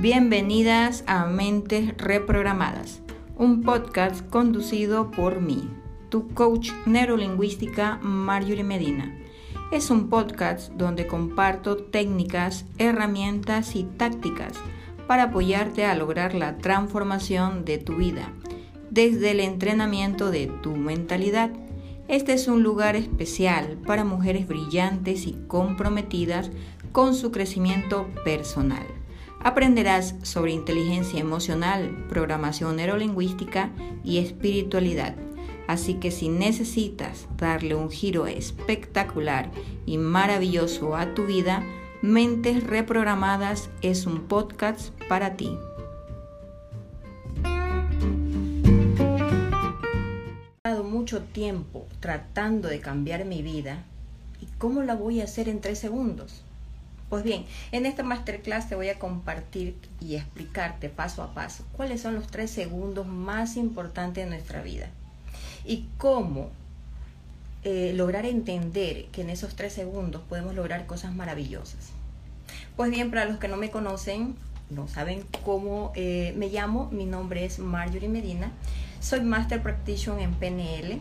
Bienvenidas a Mentes Reprogramadas, un podcast conducido por mí, tu coach neurolingüística Marjorie Medina. Es un podcast donde comparto técnicas, herramientas y tácticas para apoyarte a lograr la transformación de tu vida desde el entrenamiento de tu mentalidad. Este es un lugar especial para mujeres brillantes y comprometidas con su crecimiento personal. Aprenderás sobre inteligencia emocional, programación neurolingüística y espiritualidad. Así que si necesitas darle un giro espectacular y maravilloso a tu vida, Mentes Reprogramadas es un podcast para ti. Mucho tiempo tratando de cambiar mi vida y cómo la voy a hacer en tres segundos. Pues bien, en esta masterclass te voy a compartir y explicarte paso a paso cuáles son los tres segundos más importantes de nuestra vida y cómo eh, lograr entender que en esos tres segundos podemos lograr cosas maravillosas. Pues bien, para los que no me conocen, no saben cómo eh, me llamo, mi nombre es Marjorie Medina, soy Master Practitioner en PNL.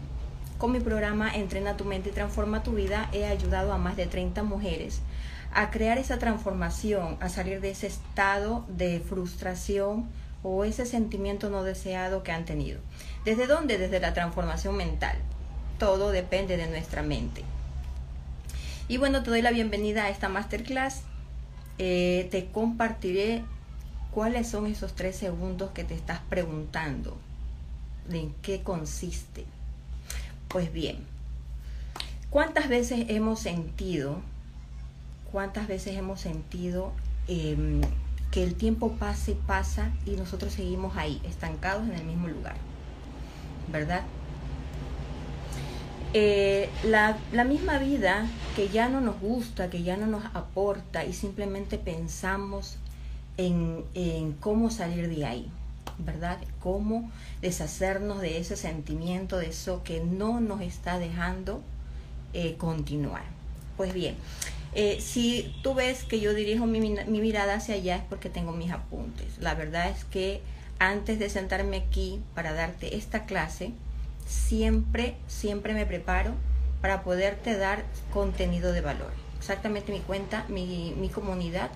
Con mi programa Entrena tu mente y transforma tu vida he ayudado a más de 30 mujeres a crear esa transformación, a salir de ese estado de frustración o ese sentimiento no deseado que han tenido. ¿Desde dónde? Desde la transformación mental. Todo depende de nuestra mente. Y bueno, te doy la bienvenida a esta masterclass. Eh, te compartiré cuáles son esos tres segundos que te estás preguntando. ¿En qué consiste? Pues bien, ¿cuántas veces hemos sentido cuántas veces hemos sentido em, que el tiempo pasa y pasa y nosotros seguimos ahí, estancados en el mismo lugar, ¿verdad? Eh, la, misma vida que ya no nos gusta, que ya no nos aporta y simplemente pensamos en, cómo salir de ahí, ¿verdad? Cómo deshacernos de ese sentimiento, de eso que no nos está dejando eh, continuar. Pues bien, eh, si tú ves que yo dirijo mi, mirada hacia allá es porque tengo mis apuntes. La verdad es que antes de sentarme aquí para darte esta clase, siempre, siempre me preparo para poderte dar contenido de valor. Exactamente mi cuenta, mi, mi comunidad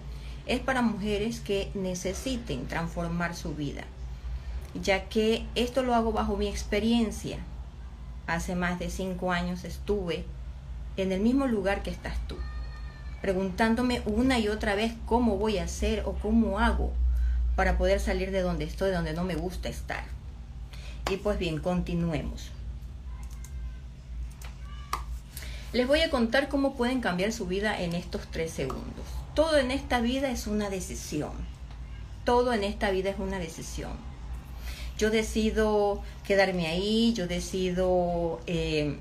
es para mujeres que necesiten transformar su vida, ya que esto lo hago bajo mi experiencia. Hace más de cinco años estuve en el mismo lugar que estás tú preguntándome una y otra vez cómo voy a hacer o cómo hago para poder salir de donde estoy, donde no me gusta estar. Y pues bien, continuemos. Les voy a contar cómo pueden cambiar su vida en estos tres segundos. Todo en esta vida es una decisión. Todo en esta vida es una decisión. Yo decido quedarme ahí, yo decido eh,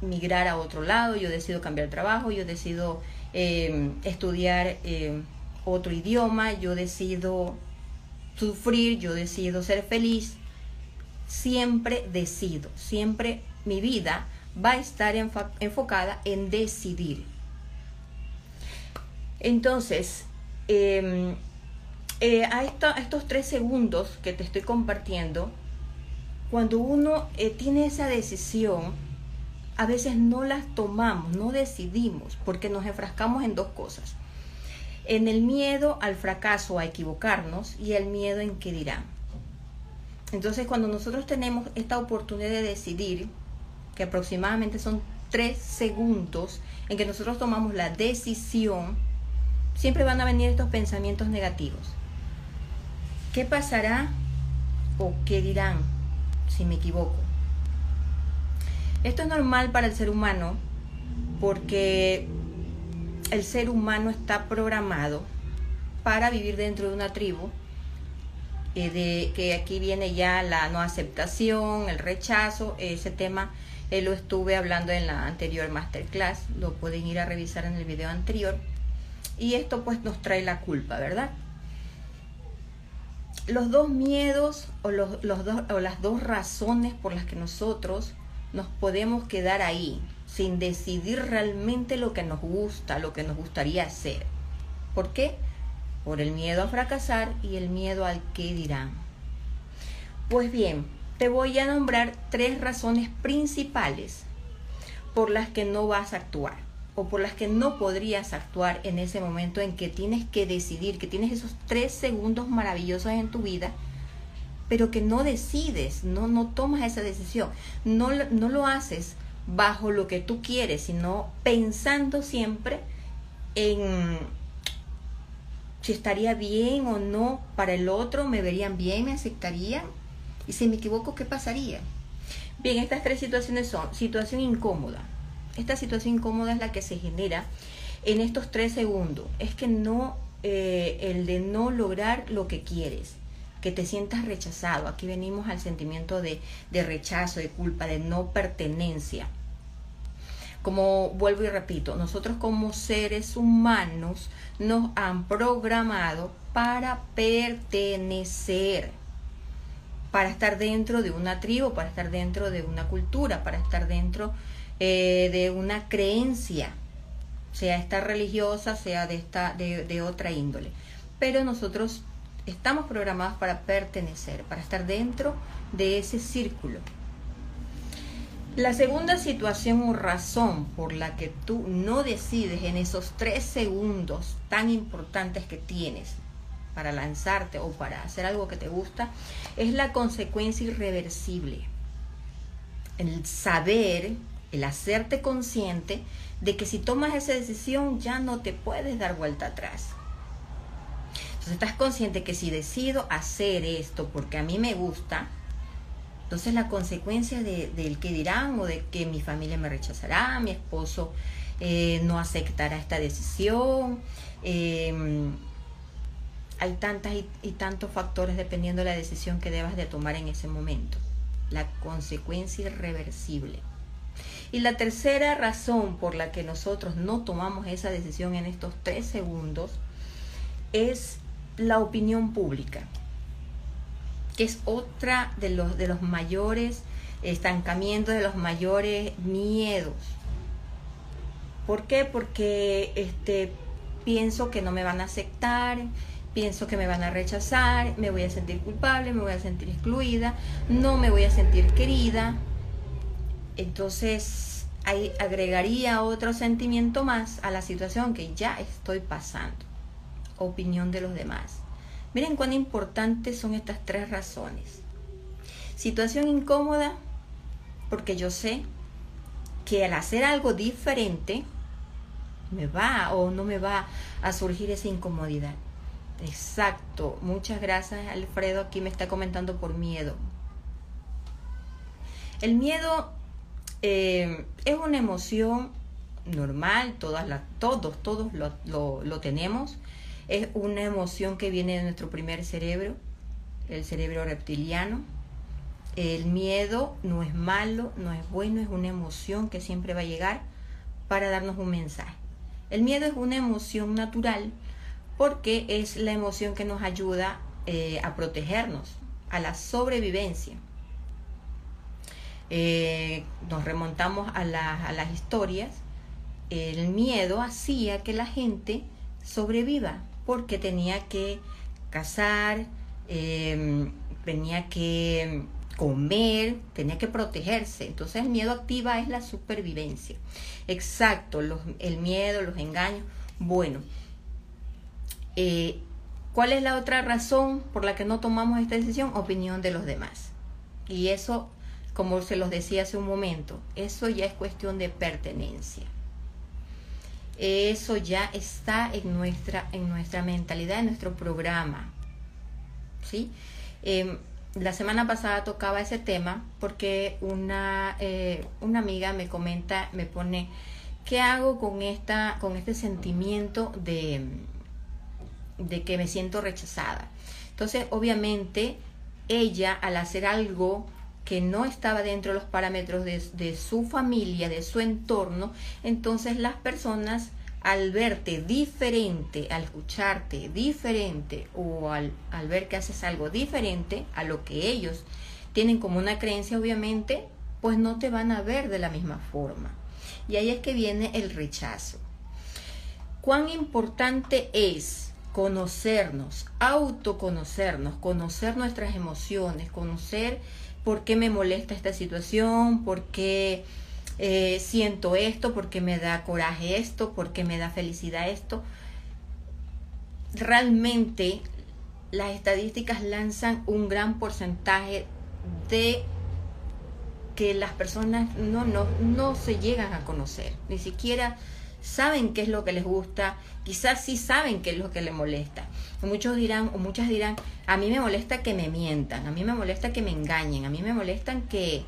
migrar a otro lado, yo decido cambiar trabajo, yo decido Em, estudiar em, otro idioma, yo decido sufrir, yo decido ser feliz, siempre decido, siempre mi vida va a estar enfocada en decidir. Entonces, em, eh, a, estos tres segundos que te estoy compartiendo, cuando uno eh, tiene esa decisión, a veces no las tomamos, no decidimos, porque nos enfrascamos en dos cosas. En el miedo al fracaso, a equivocarnos, y el miedo en qué dirán. Entonces, cuando nosotros tenemos esta oportunidad de decidir, que aproximadamente son tres segundos en que nosotros tomamos la decisión, siempre van a venir estos pensamientos negativos. ¿Qué pasará o qué dirán si me equivoco? Esto es normal para el ser humano porque el ser humano está programado para vivir dentro de una tribu, eh, de que aquí viene ya la no aceptación, el rechazo, ese tema eh, lo estuve hablando en la anterior masterclass, lo pueden ir a revisar en el video anterior. Y esto pues nos trae la culpa, ¿verdad? Los dos miedos o, los, los dos, o las dos razones por las que nosotros nos podemos quedar ahí sin decidir realmente lo que nos gusta, lo que nos gustaría hacer. ¿Por qué? por el miedo a fracasar y el miedo al que dirán. Pues bien, te voy a nombrar tres razones principales por las que no vas a actuar o por las que no podrías actuar en ese momento en que tienes que decidir, que tienes esos tres segundos maravillosos en tu vida, pero que no decides, no, no tomas esa decisión, no, no lo haces bajo lo que tú quieres, sino pensando siempre en si estaría bien o no para el otro, me verían bien, me aceptarían, y si me equivoco, ¿qué pasaría? Bien, estas tres situaciones son situación incómoda. Esta situación incómoda es la que se genera en estos tres segundos. Es que no, eh, el de no lograr lo que quieres, que te sientas rechazado. Aquí venimos al sentimiento de, de rechazo, de culpa, de no pertenencia. Como vuelvo y repito, nosotros como seres humanos nos han programado para pertenecer, para estar dentro de una tribu, para estar dentro de una cultura, para estar dentro eh, de una creencia, sea esta religiosa, sea de, esta, de, de otra índole. Pero nosotros estamos programados para pertenecer, para estar dentro de ese círculo. La segunda situación o razón por la que tú no decides en esos tres segundos tan importantes que tienes para lanzarte o para hacer algo que te gusta es la consecuencia irreversible. El saber, el hacerte consciente de que si tomas esa decisión ya no te puedes dar vuelta atrás. Entonces estás consciente que si decido hacer esto porque a mí me gusta, entonces la consecuencia de, del que dirán o de que mi familia me rechazará, mi esposo eh, no aceptará esta decisión. Em, hay tantas y, y, tantos factores dependiendo de la decisión que debas de tomar en ese momento. La consecuencia irreversible. Y la tercera razón por la que nosotros no tomamos esa decisión en estos tres segundos es la opinión pública que es otra de los, de los mayores estancamientos, de los mayores miedos. ¿Por qué? Porque este, pienso que no me van a aceptar, pienso que me van a rechazar, me voy a sentir culpable, me voy a sentir excluida, no me voy a sentir querida. Entonces, ahí agregaría otro sentimiento más a la situación que ya estoy pasando. Opinión de los demás. Miren cuán importantes son estas tres razones. Situación incómoda, porque yo sé que al hacer algo diferente, me va o no me va a surgir esa incomodidad. Exacto. Muchas gracias, Alfredo. Aquí me está comentando por miedo. El miedo eh, es una emoción normal, todas todos, todos lo tenemos es una emoción que viene de nuestro primer cerebro, el cerebro reptiliano. El miedo no es malo, no es bueno, es una emoción que siempre va a llegar para darnos un mensaje. El miedo es una emoción natural porque es la emoción que nos ayuda eh, a protegernos, a la sobrevivencia. Eh, nos remontamos a, las historias, el miedo hacía que la gente sobreviva, porque tenía que cazar, em, tenía que comer, tenía que protegerse. Entonces el miedo activa es la supervivencia. Exacto, el miedo, los engaños. Bueno, eh, ¿cuál es la otra razón por la que no tomamos esta decisión? Opinión de los demás. Y eso, como se los decía hace un momento, eso ya es cuestión de pertenencia eso ya está en nuestra, en nuestra mentalidad, en nuestro programa. ¿sí? Em, la semana pasada tocaba ese tema porque una, eh, una amiga me comenta, me pone, ¿qué hago con, esta, con este sentimiento de, de que me siento rechazada? Entonces, obviamente, ella al hacer algo que no estaba dentro de los parámetros de, su familia, de su entorno, entonces las personas al verte diferente, al escucharte diferente o al, al, ver que haces algo diferente a lo que ellos tienen como una creencia, obviamente, pues no te van a ver de la misma forma. Y ahí es que viene el rechazo. ¿Cuán importante es conocernos, autoconocernos, conocer nuestras emociones, conocer por qué me molesta esta situación, por qué eh, siento esto, por qué me da coraje esto, por qué me da felicidad esto. Realmente las estadísticas lanzan un gran porcentaje de que las personas no, no, no se llegan a conocer, ni siquiera saben qué es lo que les gusta, quizás sí saben qué es lo que les molesta. Muchos dirán, o muchas dirán, a mí me molesta que me mientan, a mí me molesta que me engañen, a mí me molestan que,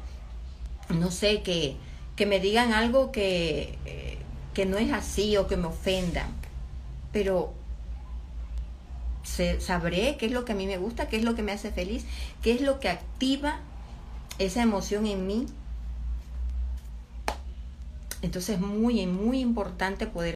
no sé, que, que me digan algo que, eh, que no es así o que me ofendan. Pero sabré qué es lo que a mí me gusta, qué es lo que me hace feliz, qué es lo que activa esa emoción en mí. Entonces es muy, muy importante poder